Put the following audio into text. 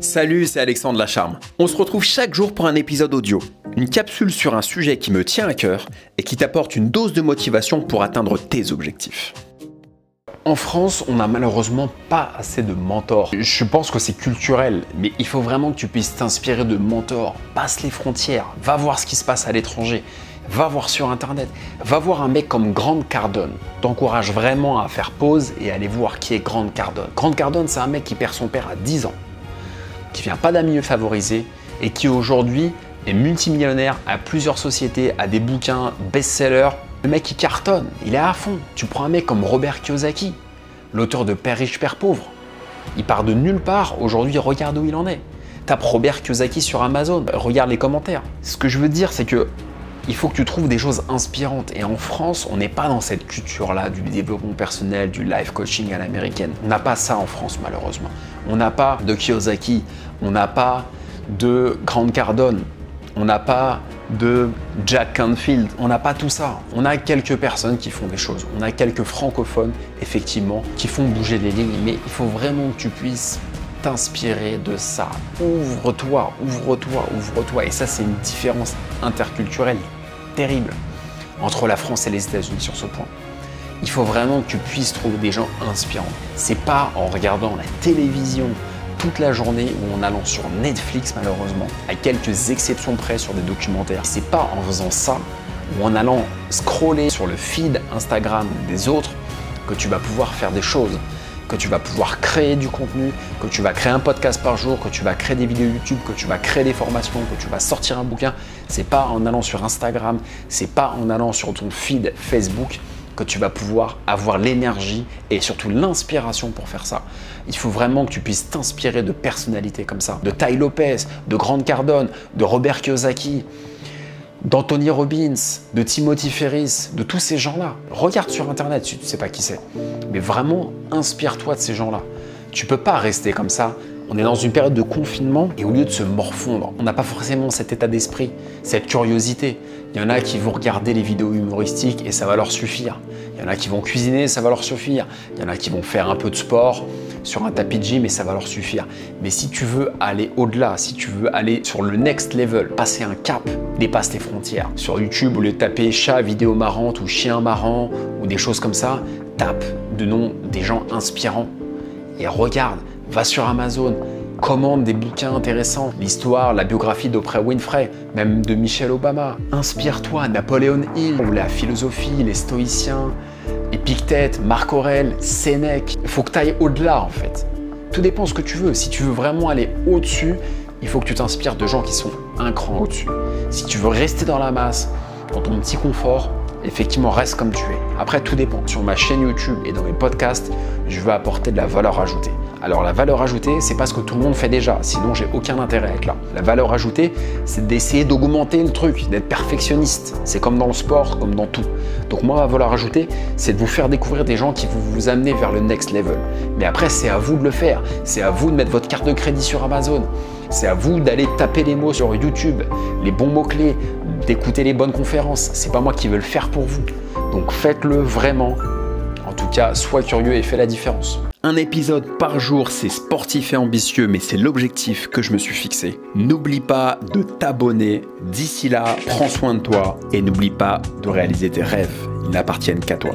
Salut, c'est Alexandre Lacharme. On se retrouve chaque jour pour un épisode audio. Une capsule sur un sujet qui me tient à cœur et qui t'apporte une dose de motivation pour atteindre tes objectifs. En France, on n'a malheureusement pas assez de mentors. Je pense que c'est culturel, mais il faut vraiment que tu puisses t'inspirer de mentors. Passe les frontières, va voir ce qui se passe à l'étranger, va voir sur internet, va voir un mec comme Grande Cardone. T'encourage vraiment à faire pause et aller voir qui est Grande Cardone. Grande Cardone, c'est un mec qui perd son père à 10 ans qui vient pas d'un milieu favorisé et qui aujourd'hui est multimillionnaire, a plusieurs sociétés, a des bouquins best-sellers. Le mec il cartonne, il est à fond. Tu prends un mec comme Robert Kiyosaki, l'auteur de Père riche, Père pauvre. Il part de nulle part, aujourd'hui regarde où il en est. Tape Robert Kiyosaki sur Amazon, regarde les commentaires. Ce que je veux dire c'est que il faut que tu trouves des choses inspirantes. Et en France, on n'est pas dans cette culture-là du développement personnel, du life coaching à l'américaine. On n'a pas ça en France, malheureusement. On n'a pas de Kiyosaki, on n'a pas de Grande Cardone, on n'a pas de Jack Canfield, on n'a pas tout ça. On a quelques personnes qui font des choses, on a quelques francophones, effectivement, qui font bouger les lignes, mais il faut vraiment que tu puisses t'inspirer de ça. Ouvre-toi, ouvre-toi, ouvre-toi. Et ça, c'est une différence interculturelle terrible entre la France et les États-Unis sur ce point. Il faut vraiment que tu puisses trouver des gens inspirants. C'est pas en regardant la télévision toute la journée ou en allant sur Netflix malheureusement, à quelques exceptions près sur des documentaires. C'est pas en faisant ça ou en allant scroller sur le feed Instagram des autres que tu vas pouvoir faire des choses que tu vas pouvoir créer du contenu, que tu vas créer un podcast par jour, que tu vas créer des vidéos YouTube, que tu vas créer des formations, que tu vas sortir un bouquin. C'est pas en allant sur Instagram, c'est pas en allant sur ton feed Facebook que tu vas pouvoir avoir l'énergie et surtout l'inspiration pour faire ça. Il faut vraiment que tu puisses t'inspirer de personnalités comme ça, de Ty Lopez, de Grande Cardone, de Robert Kiyosaki, d'Anthony Robbins, de Timothy Ferris, de tous ces gens-là. Regarde sur Internet si tu ne sais pas qui c'est. Mais vraiment, inspire-toi de ces gens-là. Tu peux pas rester comme ça. On est dans une période de confinement et au lieu de se morfondre, on n'a pas forcément cet état d'esprit, cette curiosité. Il y en a qui vont regarder les vidéos humoristiques et ça va leur suffire. Il y en a qui vont cuisiner, ça va leur suffire. Il y en a qui vont faire un peu de sport sur un tapis de gym et ça va leur suffire. Mais si tu veux aller au-delà, si tu veux aller sur le next level, passer un cap, dépasse tes frontières. Sur YouTube, au lieu de taper chat, vidéo marrante ou chien marrant ou des choses comme ça, tape de nom des gens inspirants et regarde, va sur Amazon, commande des bouquins intéressants, l'histoire, la biographie d'Oprah Winfrey, même de Michelle Obama. Inspire-toi, Napoléon Hill, ou la philosophie, les stoïciens, Épictète, Marc Aurèle, Sénèque. Il faut que tu ailles au-delà en fait. Tout dépend de ce que tu veux. Si tu veux vraiment aller au-dessus, il faut que tu t'inspires de gens qui sont un cran au-dessus. Si tu veux rester dans la masse, dans ton petit confort, effectivement, reste comme tu es. Après, tout dépend. Sur ma chaîne YouTube et dans mes podcasts, je veux apporter de la valeur ajoutée. Alors la valeur ajoutée, c'est pas ce que tout le monde fait déjà, sinon j'ai aucun intérêt à être là. La valeur ajoutée, c'est d'essayer d'augmenter le truc, d'être perfectionniste. C'est comme dans le sport, comme dans tout. Donc moi, ma valeur ajoutée, c'est de vous faire découvrir des gens qui vont vous amener vers le next level. Mais après, c'est à vous de le faire. C'est à vous de mettre votre carte de crédit sur Amazon. C'est à vous d'aller taper les mots sur YouTube, les bons mots-clés, d'écouter les bonnes conférences. C'est pas moi qui veux le faire pour vous. Donc faites-le vraiment. En tout cas, sois curieux et fais la différence. Un épisode par jour, c'est sportif et ambitieux, mais c'est l'objectif que je me suis fixé. N'oublie pas de t'abonner. D'ici là, prends soin de toi et n'oublie pas de réaliser tes rêves. Ils n'appartiennent qu'à toi.